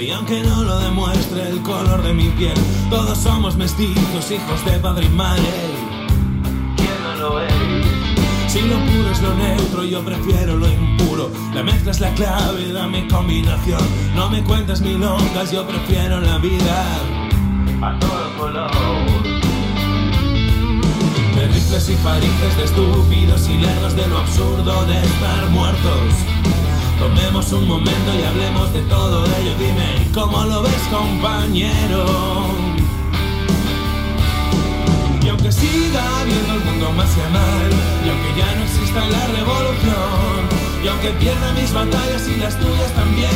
y aunque no lo demuestre el color de mi piel, todos somos mestizos, hijos de padre y madre. ¿Quién lo es? Si lo puro es lo neutro, yo prefiero lo impuro. La mezcla es la clave, dame combinación. No me cuentes milongas, yo prefiero la vida a todo color. Rifles y farices, de estúpidos y lerdos de lo absurdo de estar muertos. Tomemos un momento y hablemos de todo ello. Dime, ¿cómo lo ves, compañero? Y aunque siga viendo el mundo más a mal, y aunque ya no exista la revolución, y aunque pierda mis batallas y las tuyas también,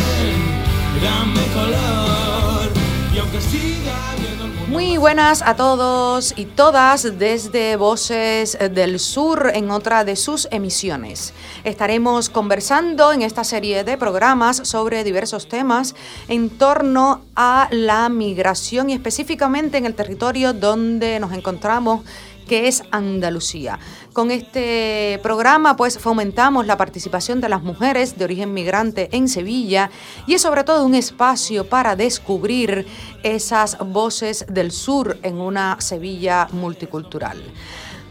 dame color. Y aunque siga mundo Muy buenas a todos y todas desde Voces del Sur en otra de sus emisiones. Estaremos conversando en esta serie de programas sobre diversos temas en torno a la migración y específicamente en el territorio donde nos encontramos que es Andalucía. Con este programa pues fomentamos la participación de las mujeres de origen migrante en Sevilla y es sobre todo un espacio para descubrir esas voces del sur en una Sevilla multicultural.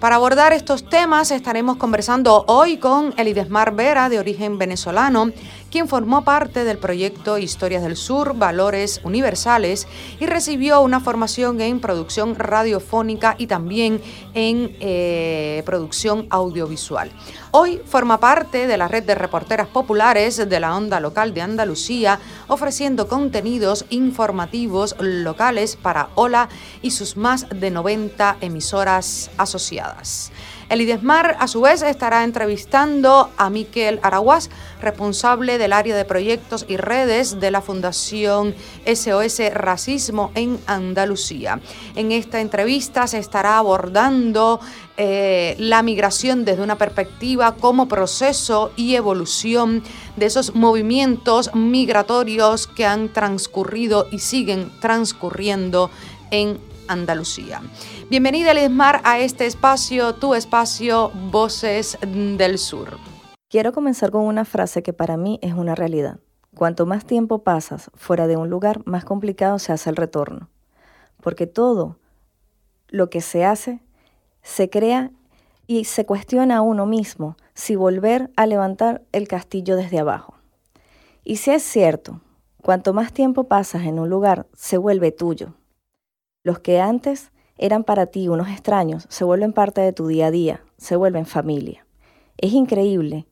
Para abordar estos temas estaremos conversando hoy con Elidesmar Vera, de origen venezolano, quien formó parte del proyecto Historias del Sur, Valores Universales y recibió una formación en producción radiofónica y también en eh, producción audiovisual. Hoy forma parte de la red de reporteras populares de la onda local de Andalucía, ofreciendo contenidos informativos locales para Hola y sus más de 90 emisoras asociadas. El IDESMAR, a su vez, estará entrevistando a Miquel Araguás, responsable del área de proyectos y redes de la Fundación SOS Racismo en Andalucía. En esta entrevista se estará abordando eh, la migración desde una perspectiva como proceso y evolución de esos movimientos migratorios que han transcurrido y siguen transcurriendo en Andalucía. Bienvenida, Lismar, a este espacio, tu espacio, Voces del Sur. Quiero comenzar con una frase que para mí es una realidad. Cuanto más tiempo pasas fuera de un lugar, más complicado se hace el retorno. Porque todo lo que se hace se crea y se cuestiona a uno mismo si volver a levantar el castillo desde abajo. Y si es cierto, cuanto más tiempo pasas en un lugar, se vuelve tuyo. Los que antes eran para ti unos extraños se vuelven parte de tu día a día, se vuelven familia. Es increíble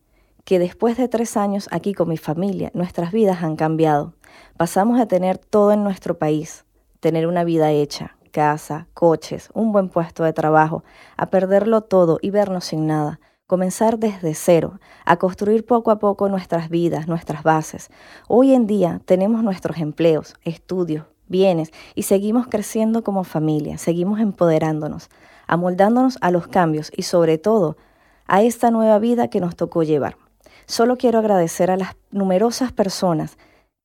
que después de tres años aquí con mi familia, nuestras vidas han cambiado. Pasamos a tener todo en nuestro país, tener una vida hecha, casa, coches, un buen puesto de trabajo, a perderlo todo y vernos sin nada, comenzar desde cero, a construir poco a poco nuestras vidas, nuestras bases. Hoy en día tenemos nuestros empleos, estudios, bienes y seguimos creciendo como familia, seguimos empoderándonos, amoldándonos a los cambios y sobre todo a esta nueva vida que nos tocó llevar. Solo quiero agradecer a las numerosas personas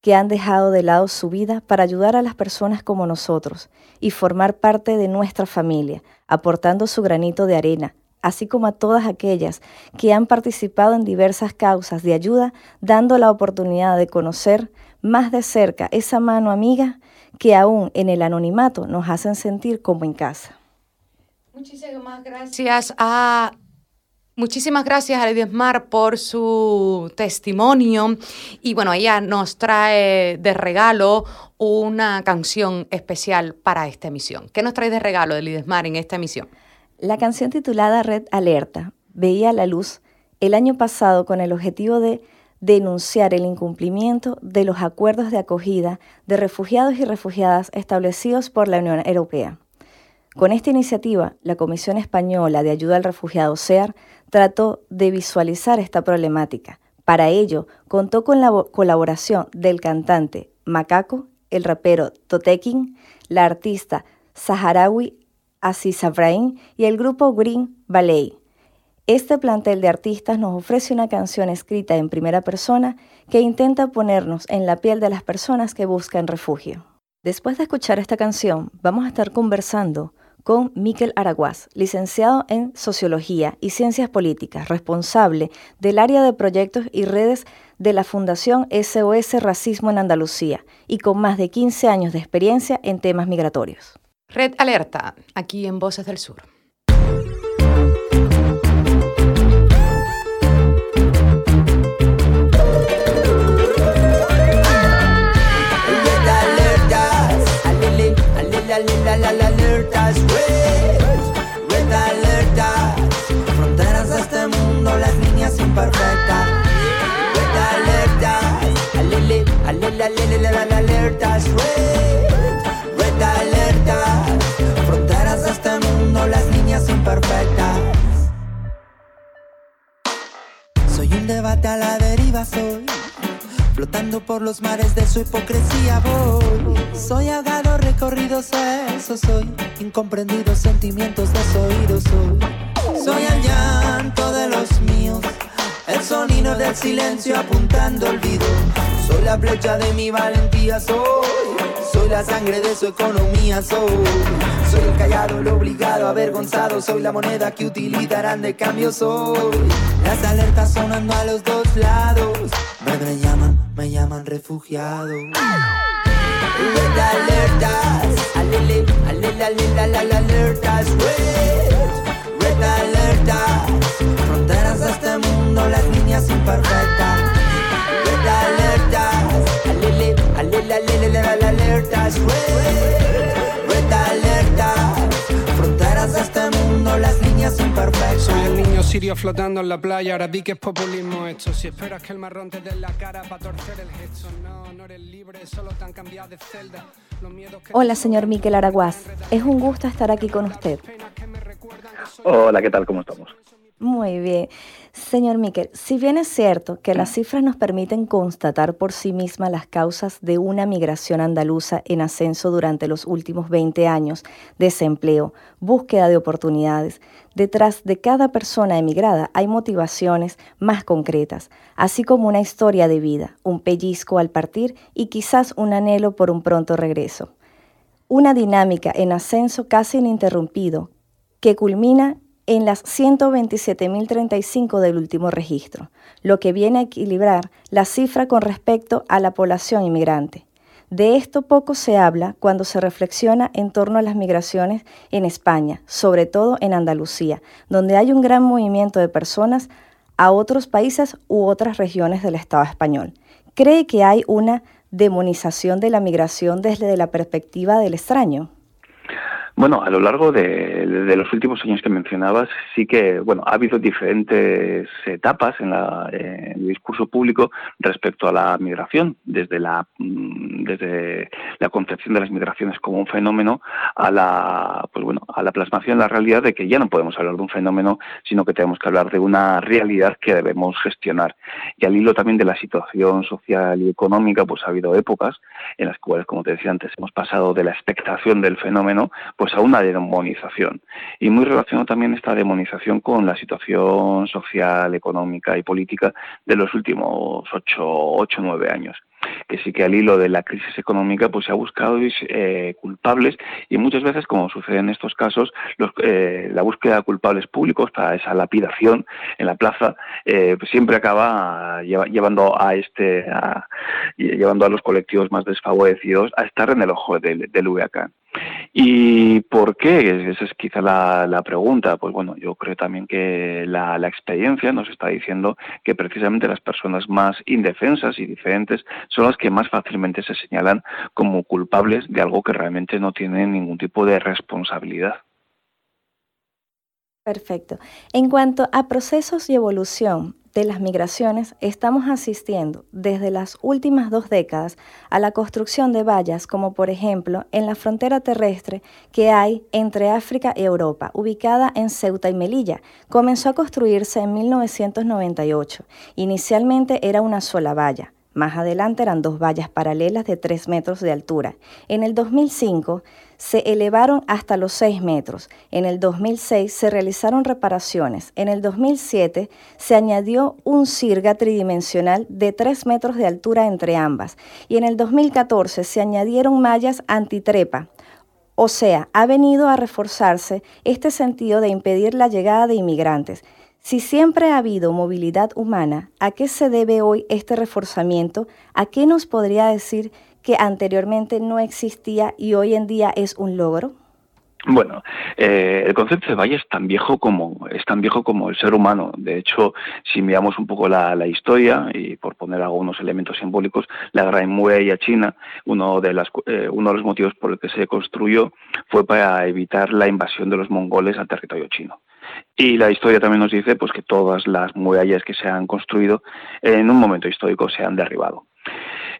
que han dejado de lado su vida para ayudar a las personas como nosotros y formar parte de nuestra familia, aportando su granito de arena, así como a todas aquellas que han participado en diversas causas de ayuda, dando la oportunidad de conocer más de cerca esa mano amiga que aún en el anonimato nos hacen sentir como en casa. Muchísimas gracias a Muchísimas gracias a Mar por su testimonio y bueno, ella nos trae de regalo una canción especial para esta emisión. ¿Qué nos trae de regalo Mar en esta emisión? La canción titulada Red Alerta veía la luz el año pasado con el objetivo de denunciar el incumplimiento de los acuerdos de acogida de refugiados y refugiadas establecidos por la Unión Europea. Con esta iniciativa, la Comisión Española de Ayuda al Refugiado SEAR trató de visualizar esta problemática. Para ello, contó con la colaboración del cantante Macaco, el rapero Totekin, la artista saharaui Aziz Abrahim y el grupo Green Ballet. Este plantel de artistas nos ofrece una canción escrita en primera persona que intenta ponernos en la piel de las personas que buscan refugio. Después de escuchar esta canción, vamos a estar conversando con Miquel Araguás, licenciado en Sociología y Ciencias Políticas, responsable del área de proyectos y redes de la Fundación SOS Racismo en Andalucía y con más de 15 años de experiencia en temas migratorios. Red Alerta, aquí en Voces del Sur. Alertas red, red alerta. Fronteras de este mundo, las líneas imperfectas. Soy un debate a la deriva, soy. Flotando por los mares de su hipocresía voy. Soy ahogado, recorridos, eso soy. Incomprendidos sentimientos desoídos soy. Soy el silencio apuntando olvido. Soy la flecha de mi valentía, soy. Soy la sangre de su economía, soy. Soy el callado, el obligado, avergonzado. Soy la moneda que utilizarán de cambio, soy. Las alertas sonando a los dos lados. Me, llaman, me llaman refugiado. Red alertas, alele, alele, alele, alertas, red, red alertas. Fronteras de este mundo, las líneas imperfectas. Red alertas, alele, alele, alele, alele, alertas, red, red alertas. Fronteras de este mundo, las líneas imperfectas. Soy el niño sirio flotando en la playa, ahora vi que es populismo esto. Si esperas que el marrón te dé la cara para torcer el gesto, no, no eres libre, solo tan cambiado de celda. Hola, señor Miquel Araguaz. Es un gusto estar aquí con usted. Hola, ¿qué tal? ¿Cómo estamos? Muy bien. Señor Miquel, si bien es cierto que las cifras nos permiten constatar por sí mismas las causas de una migración andaluza en ascenso durante los últimos 20 años, desempleo, búsqueda de oportunidades, detrás de cada persona emigrada hay motivaciones más concretas, así como una historia de vida, un pellizco al partir y quizás un anhelo por un pronto regreso. Una dinámica en ascenso casi ininterrumpido que culmina en las 127.035 del último registro, lo que viene a equilibrar la cifra con respecto a la población inmigrante. De esto poco se habla cuando se reflexiona en torno a las migraciones en España, sobre todo en Andalucía, donde hay un gran movimiento de personas a otros países u otras regiones del Estado español. ¿Cree que hay una demonización de la migración desde la perspectiva del extraño? Bueno, a lo largo de, los últimos años que mencionabas, sí que bueno ha habido diferentes etapas en, la, el discurso público respecto a la migración, desde la mm, desde la concepción de las migraciones como un fenómeno a la pues bueno a la plasmación de la realidad de que ya no podemos hablar de un fenómeno, sino que tenemos que hablar de una realidad que debemos gestionar. Y al hilo también de la situación social y económica, pues ha habido épocas en las cuales, como te decía antes, hemos pasado de la expectación del fenómeno a una demonización. Y muy relacionado también esta demonización con la situación social, económica y política de los últimos ocho, ocho nueve años que sí que al hilo de la crisis económica pues se ha buscado eh, culpables y muchas veces como sucede en estos casos los, eh, la búsqueda de culpables públicos para esa lapidación en la plaza eh, pues siempre acaba llevando a este llevando a los colectivos más desfavorecidos a estar en el ojo del, del huracán ¿Y por qué? Esa es quizá la, pregunta. Pues bueno, yo creo también que la, la, experiencia nos está diciendo que precisamente las personas más indefensas y diferentes son las que más fácilmente se señalan como culpables de algo que realmente no tienen ningún tipo de responsabilidad. Perfecto. En cuanto a procesos y evolución, de las migraciones, estamos asistiendo desde las últimas dos décadas a la construcción de vallas, como por ejemplo en la frontera terrestre que hay entre África y Europa, ubicada en Ceuta y Melilla. Comenzó a construirse en 1998. Inicialmente era una sola valla. Más adelante eran dos vallas paralelas de 3 metros de altura. En el 2005 se elevaron hasta los 6 metros. En el 2006 se realizaron reparaciones. En el 2007 se añadió un sirga tridimensional de 3 metros de altura entre ambas. Y en el 2014 se añadieron mallas antitrepa. O sea, ha venido a reforzarse este sentido de impedir la llegada de inmigrantes. Si siempre ha habido movilidad humana, ¿a qué se debe hoy este reforzamiento? ¿A qué nos podría decir que anteriormente no existía y hoy en día es un logro? Bueno, eh, el concepto de valle es tan viejo como es tan viejo como el ser humano. De hecho, si miramos un poco la, historia y por poner algunos elementos simbólicos, la Gran Muralla China, uno de las, eh, uno de los motivos por el que se construyó fue para evitar la invasión de los mongoles al territorio chino. Y la historia también nos dice pues que todas las murallas que se han construido en un momento histórico se han derribado.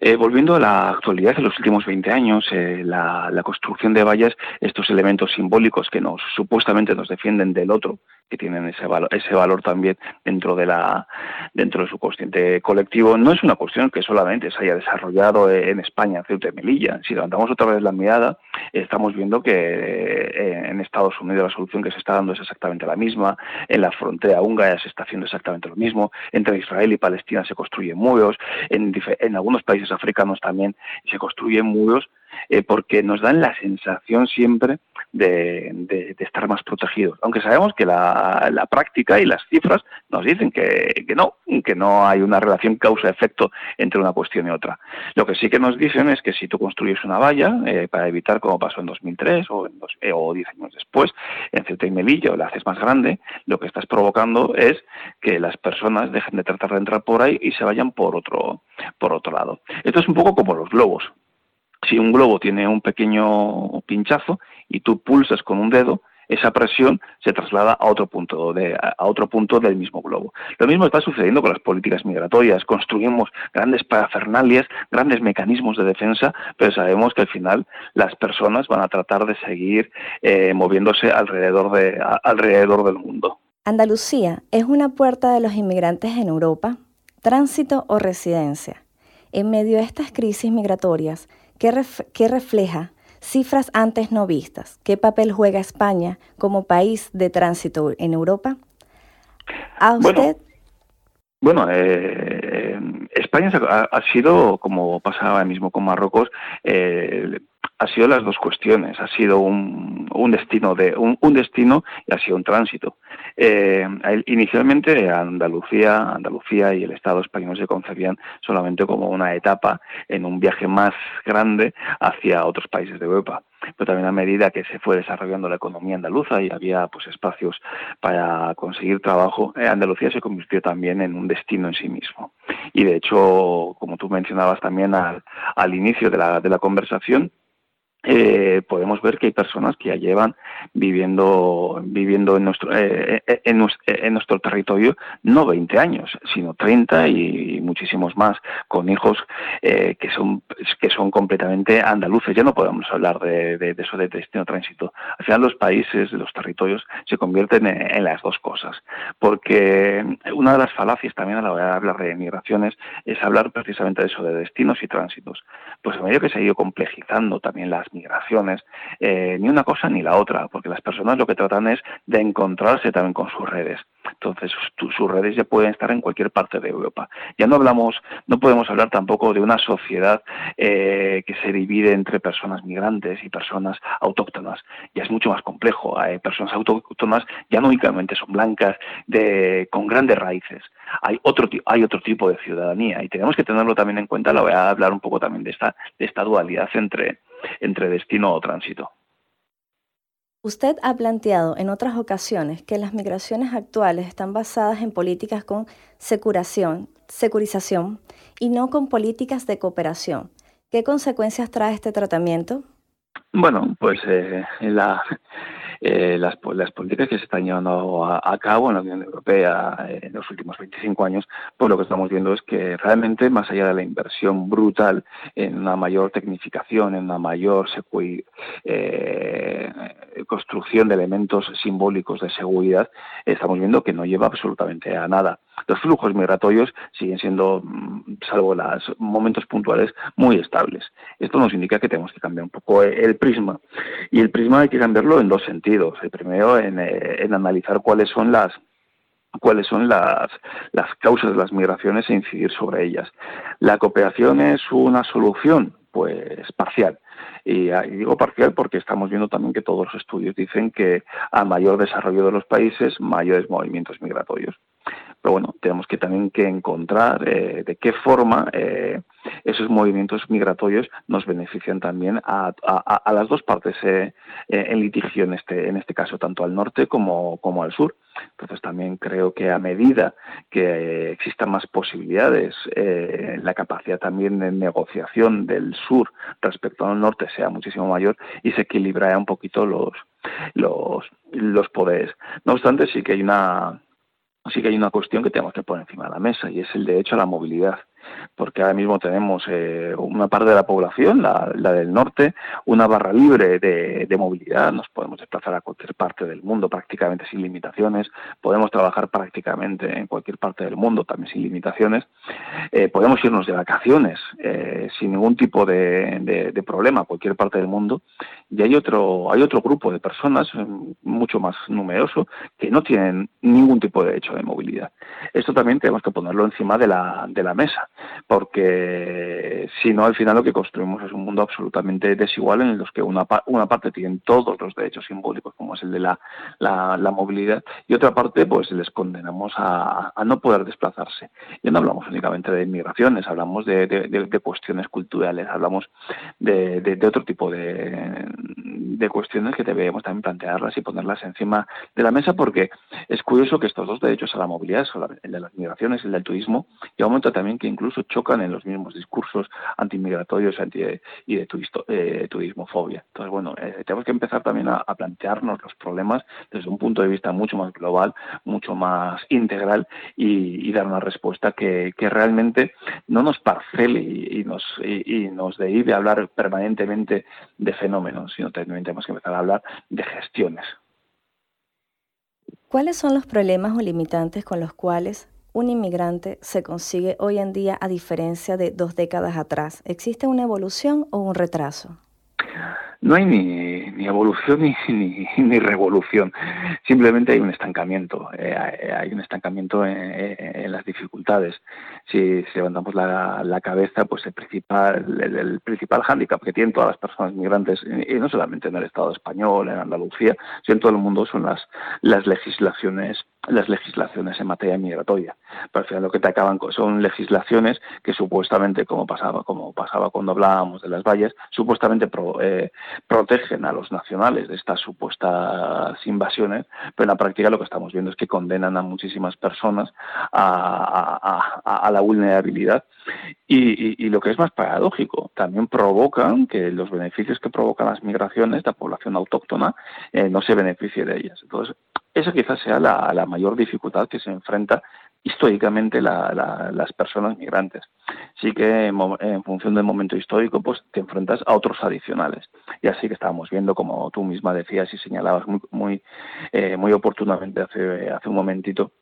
Eh, volviendo a la actualidad, en los últimos 20 años, eh, la, construcción de vallas, estos elementos simbólicos que nos supuestamente nos defienden del otro, que tienen ese valor, ese valor también dentro de la dentro de su consciente colectivo, no es una cuestión que solamente se haya desarrollado en España, en Ceuta y Melilla. Si levantamos otra vez la mirada, estamos viendo que eh, en Estados Unidos la solución que se está dando es exactamente la misma, en la frontera húngara se está haciendo exactamente lo mismo, entre Israel y Palestina se construyen muros, en, en algunos países africanos también se construyen muros eh, porque nos dan la sensación siempre de, estar más protegidos. Aunque sabemos que la, práctica y las cifras nos dicen que, no, que no hay una relación causa-efecto entre una cuestión y otra. Lo que sí que nos dicen es que si tú construyes una valla, eh, para evitar como pasó en 2003 o, en dos, eh, o 10 años después, en Ceuta y Melilla, la haces más grande, lo que estás provocando es que las personas dejen de tratar de entrar por ahí y se vayan por otro, por otro lado. Esto es un poco como los globos si un globo tiene un pequeño pinchazo y tú pulsas con un dedo, esa presión se traslada a otro punto de, a otro punto del mismo globo. Lo mismo está sucediendo con las políticas migratorias. Construimos grandes parafernalias, grandes mecanismos de defensa, pero sabemos que al final las personas van a tratar de seguir eh, moviéndose alrededor, de, alrededor del mundo. Andalucía es una puerta de los inmigrantes en Europa, tránsito o residencia. En medio de estas crisis migratorias, ¿Qué, refleja cifras antes no vistas? ¿Qué papel juega España como país de tránsito en Europa? ¿A usted? Bueno, eh, España ha, sido, como pasaba mismo con Marruecos, eh, ha sido las dos cuestiones. Ha sido un, destino de un, destino y ha sido un tránsito. Eh, inicialmente Andalucía, Andalucía y el Estado español se concebían solamente como una etapa en un viaje más grande hacia otros países de Europa pero también a medida que se fue desarrollando la economía andaluza y había pues espacios para conseguir trabajo, eh, Andalucía se convirtió también en un destino en sí mismo. Y de hecho, como tú mencionabas también al, al inicio de la, de la conversación, eh, podemos ver que hay personas que ya llevan viviendo viviendo en nuestro eh, eh, en, nuestro territorio no 20 años sino 30 y muchísimos más con hijos que son que son completamente andaluces. Ya no podemos hablar de, eso de destino tránsito. Al final los países los territorios se convierten en, las dos cosas. Porque una de las falacias también a la hora de hablar de migraciones es hablar precisamente de eso de destinos y tránsitos. Pues a medida que se ha ido complejizando también las migraciones, eh, ni una cosa ni la otra, porque las personas lo que tratan es de encontrarse también con sus redes. Entonces, sus redes ya pueden estar en cualquier parte de Europa. Ya no hablamos, no podemos hablar tampoco de una sociedad eh, que se divide entre personas migrantes y personas autóctonas. Ya es mucho más complejo. Hay personas autóctonas ya no únicamente son blancas, de, con grandes raíces. Hay otro, hay otro tipo de ciudadanía y tenemos que tenerlo también en cuenta. La voy a hablar un poco también de esta, de esta dualidad entre, entre destino o tránsito. Usted ha planteado en otras ocasiones que las migraciones actuales están basadas en políticas con securación, securización y no con políticas de cooperación. ¿Qué consecuencias trae este tratamiento? Bueno, pues eh, la, eh, las, las, políticas que se están llevando a, cabo en la Unión Europea eh, en los últimos 25 años, pues lo que estamos viendo es que realmente, más allá de la inversión brutal en una mayor tecnificación, en una mayor eh, construcción de elementos simbólicos de seguridad, estamos viendo que no lleva absolutamente a nada. Los flujos migratorios siguen siendo, mm, salvo los momentos puntuales, muy estables. Esto nos indica que tenemos que cambiar un poco el prisma. Y el prisma hay que cambiarlo en dos sentidos el primero eh, en, analizar cuáles son las cuáles son las, causas de las migraciones e incidir sobre ellas. ¿La cooperación es una solución? Pues parcial. Y, y, digo parcial porque estamos viendo también que todos los estudios dicen que a mayor desarrollo de los países, mayores movimientos migratorios. Pero bueno, tenemos que también que encontrar eh, de qué forma eh, esos movimientos migratorios nos benefician también a, las dos partes eh, en litigio, en este, en este caso, tanto al norte como, como al sur. Entonces también creo que a medida que existan más posibilidades, la capacidad también de negociación del sur respecto al norte sea muchísimo mayor y se equilibrará un poquito los, los, los poderes. No obstante, sí que hay una sí que hay una cuestión que tenemos que poner encima de la mesa y es el derecho a la movilidad porque ahora mismo tenemos eh, una parte de la población, la, del norte, una barra libre de, movilidad, nos podemos desplazar a cualquier parte del mundo prácticamente sin limitaciones, podemos trabajar prácticamente en cualquier parte del mundo también sin limitaciones, eh, podemos irnos de vacaciones eh, sin ningún tipo de, problema a cualquier parte del mundo. Y hay otro, hay otro grupo de personas mucho más numeroso que no tienen ningún tipo de derecho de movilidad. Esto también tenemos que ponerlo encima de la, de la mesa porque si no, al final lo que construimos es un mundo absolutamente desigual en el que una, una parte tiene todos los derechos simbólicos, como es el de la, la, movilidad, y otra parte, pues les condenamos a, no poder desplazarse. Y no hablamos únicamente de inmigraciones, hablamos de, de, cuestiones culturales, hablamos de, otro tipo de, de cuestiones que debemos también plantearlas y ponerlas encima de la mesa, porque es curioso que estos dos derechos a la movilidad, el de las migraciones y el del turismo, y un momento también que incluso chocan en los mismos discursos antimigratorios anti y de eh, turismofobia. Entonces, bueno, eh, tenemos que empezar también a, plantearnos los problemas desde un punto de vista mucho más global, mucho más integral y, dar una respuesta que, realmente no nos parcele y, nos, y, de hablar permanentemente de fenómenos, sino también tenemos que empezar a hablar de gestiones. ¿Cuáles son los problemas o limitantes con los cuales un inmigrante se consigue hoy en día a diferencia de dos décadas atrás? ¿Existe una evolución o un retraso? No hay ni, ni evolución ni, ni, revolución, simplemente hay un estancamiento, eh, hay un estancamiento en, las dificultades. Si, levantamos la, cabeza, pues el principal, el, principal hándicap que tienen todas las personas migrantes, y no solamente en el Estado español, en Andalucía, sino en todo el mundo, son las, las legislaciones las legislaciones en materia migratoria. Pero al final lo que te acaban son legislaciones que supuestamente, como pasaba, como pasaba cuando hablábamos de las valles, supuestamente eh, protegen a los nacionales de estas supuestas invasiones, pero en la práctica lo que estamos viendo es que condenan a muchísimas personas a, la vulnerabilidad y, lo que es más paradójico, también provocan que los beneficios que provocan las migraciones, la población autóctona, eh, no se beneficie de ellas. Entonces, esa quizás sea la, mayor dificultad que se enfrenta históricamente las personas migrantes. Sí que en, función del momento histórico, pues te enfrentas a otros adicionales. Y así que estábamos viendo, como tú misma decías y señalabas muy, muy, eh, muy oportunamente hace, hace un momentito,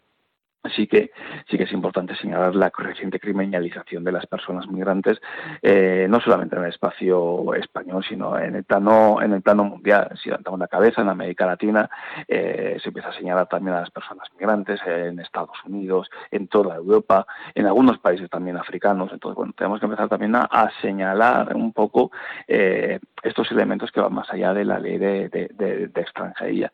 sí que sí que es importante señalar la creciente criminalización de las personas migrantes eh, no solamente en el espacio español sino en el plano en el plano mundial. Si levantamos la cabeza en América Latina eh, se empieza a señalar también a las personas migrantes en Estados Unidos en toda Europa en algunos países también africanos. Entonces bueno tenemos que empezar también a, señalar un poco eh, estos elementos que van más allá de la ley de extranjería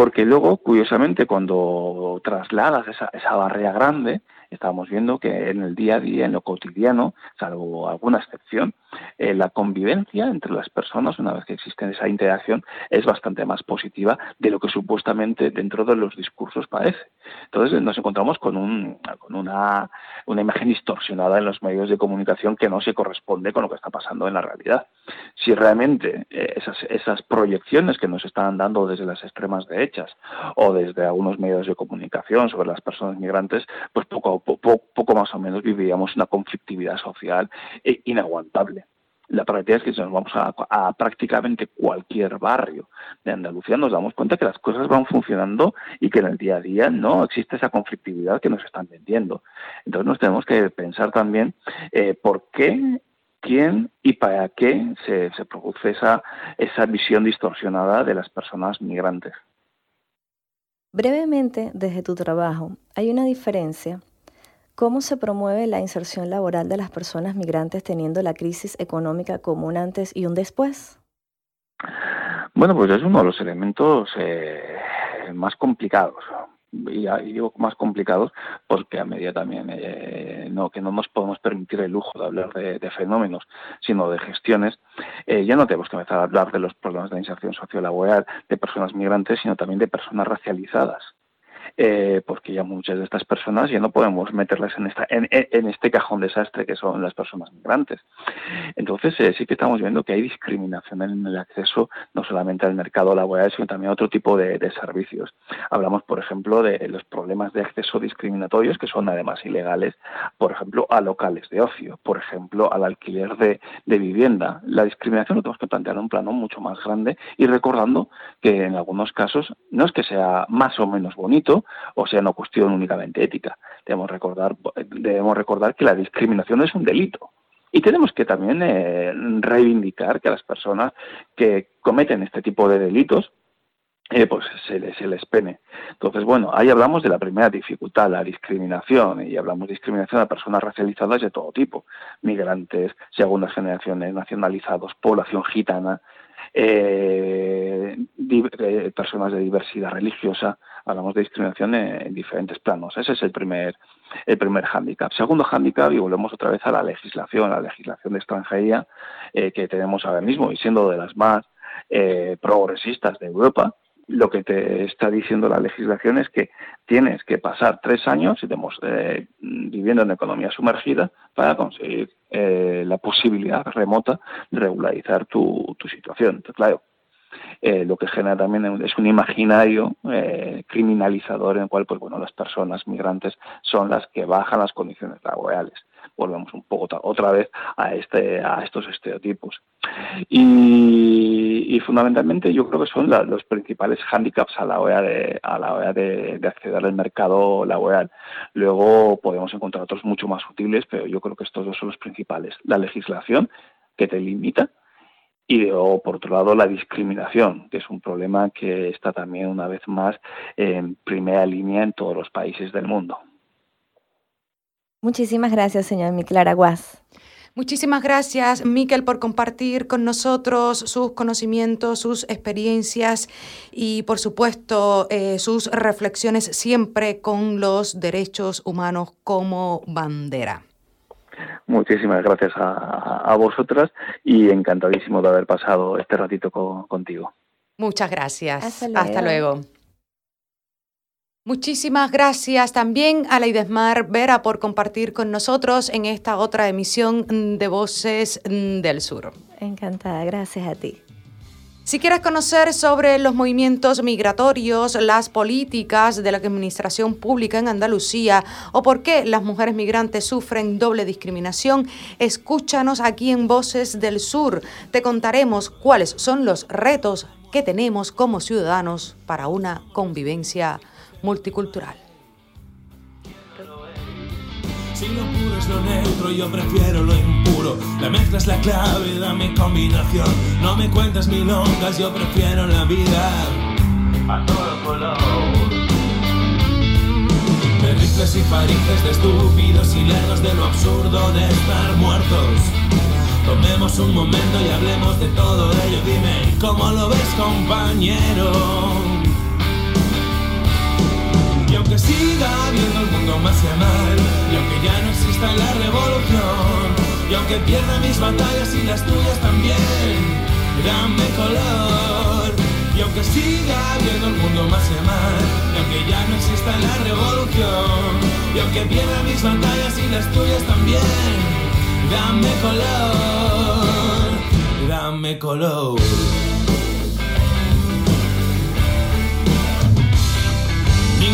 porque luego, curiosamente, cuando trasladas esa, esa barrera grande, estamos viendo que en el día a día, en lo cotidiano, salvo alguna excepción, eh, la convivencia entre las personas, una vez que existe esa interacción, es bastante más positiva de lo que supuestamente dentro de los discursos parece. Entonces nos encontramos con, un, con una, una imagen distorsionada en los medios de comunicación que no se corresponde con lo que está pasando en la realidad. Si realmente eh, esas, esas proyecciones que nos están dando desde las extremas derechas o desde algunos medios de comunicación sobre las personas migrantes, pues poco, poco, poco más o menos viviríamos una conflictividad social eh, inaguantable. La práctica es que si nos vamos a, prácticamente cualquier barrio de Andalucía, nos damos cuenta que las cosas van funcionando y que en el día a día no existe esa conflictividad que nos están vendiendo. Entonces nos tenemos que pensar también eh, por qué quién y para qué se, se, produce esa, esa visión distorsionada de las personas migrantes. Brevemente, desde tu trabajo, ¿hay una diferencia ¿Cómo se promueve la inserción laboral de las personas migrantes teniendo la crisis económica como un antes y un después? Bueno, pues es uno de los elementos eh, más complicados. Y, digo más complicados porque a medida también eh, no que no nos podemos permitir el lujo de hablar de, fenómenos sino de gestiones. Eh, ya no tenemos que empezar a hablar de los problemas de inserción sociolaboral de personas migrantes sino también de personas racializadas eh, porque ya muchas de estas personas ya no podemos meterlas en, esta, en, este cajón desastre que son las personas migrantes. Entonces eh, sí que estamos viendo que hay discriminación en el acceso no solamente al mercado laboral, sino también a otro tipo de, servicios. Hablamos, por ejemplo, de los problemas de acceso discriminatorios que son además ilegales, por ejemplo, a locales de ocio, por ejemplo, al alquiler de, de vivienda. La discriminación lo tenemos que plantear en un plano mucho más grande y recordando que en algunos casos no es que sea más o menos bonito, o sea no cuestión únicamente ética. Debemos recordar, debemos recordar que la discriminación es un delito. Y tenemos que también eh, reivindicar que las personas que cometen este tipo de delitos eh, pues se les, se les pene. Entonces, bueno, ahí hablamos de la primera dificultad, la discriminación, y hablamos de discriminación a personas racializadas de todo tipo, migrantes, segundas generaciones, nacionalizados, población gitana, eh, personas de diversidad religiosa, hablamos de discriminación en, diferentes planos. Ese es el primer, el primer hándicap. Segundo hándicap, y volvemos otra vez a la legislación, la legislación de extranjería eh, que tenemos ahora mismo, y siendo de las más eh, progresistas de Europa, lo que te está diciendo la legislación es que tienes que pasar tres años, eh, viviendo en economía sumergida para conseguir eh, la posibilidad remota de regularizar tu, tu situación. Entonces, claro, eh, lo que genera también es un imaginario eh, criminalizador en el cual pues bueno las personas migrantes son las que bajan las condiciones laborales. Volvemos un poco otra vez a este a estos estereotipos. Y, fundamentalmente yo creo que son los principales hándicaps a la hora de a la hora de, de, acceder al mercado laboral. Luego podemos encontrar otros mucho más sutiles pero yo creo que estos dos son los principales. La legislación que te limita y por otro lado la discriminación, que es un problema que está también una vez más en primera línea en todos los países del mundo. Muchísimas gracias, señor Miquel Araguaz. Muchísimas gracias, Miquel, por compartir con nosotros sus conocimientos, sus experiencias y, por supuesto, eh, sus reflexiones siempre con los derechos humanos como bandera. Muchísimas gracias a, vosotras y encantadísimo de haber pasado este ratito contigo. Muchas gracias. Hasta luego. Muchísimas gracias también a Laidesmar Vera por compartir con nosotros en esta otra emisión de Voces del Sur. Encantada, gracias a ti. Si quieres conocer sobre los movimientos migratorios, las políticas de la administración pública en Andalucía o por qué las mujeres migrantes sufren doble discriminación, escúchanos aquí en Voces del Sur. Te contaremos cuáles son los retos que tenemos como ciudadanos para una convivencia multicultural. Si lo puro es lo neutro, yo prefiero lo impuro. La mezcla es la clave, dame combinación. No me cuentas milongas, yo prefiero la vida a todo color. De rifles y parices, de estúpidos y lerdos de lo absurdo de estar muertos. Tomemos un momento y hablemos de todo ello. Dime, ¿cómo lo ves, compañero? Siga habiendo el mundo más y mal, y aunque ya no exista la revolución, y aunque pierda mis batallas y las tuyas también, dame color. Y aunque siga habiendo el mundo más y mal, y aunque ya no exista la revolución, y aunque pierda mis batallas y las tuyas también, dame color, dame color.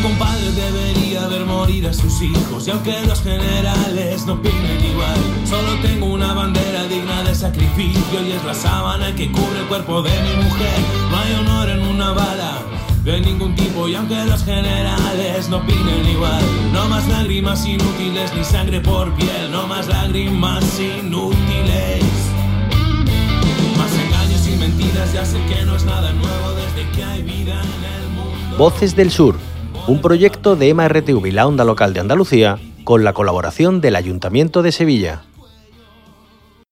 Ningún padre debería ver morir a sus hijos y aunque los generales no opinen igual, solo tengo una bandera digna de sacrificio y es la sábana que cubre el cuerpo de mi mujer. No hay honor en una bala de ningún tipo y aunque los generales no opinen igual, no más lágrimas inútiles ni sangre por piel, no más lágrimas inútiles. Más engaños y mentiras, ya sé que no es nada nuevo desde que hay vida en el mundo. Voces del Sur un proyecto de MRTV la Onda Local de Andalucía con la colaboración del Ayuntamiento de Sevilla.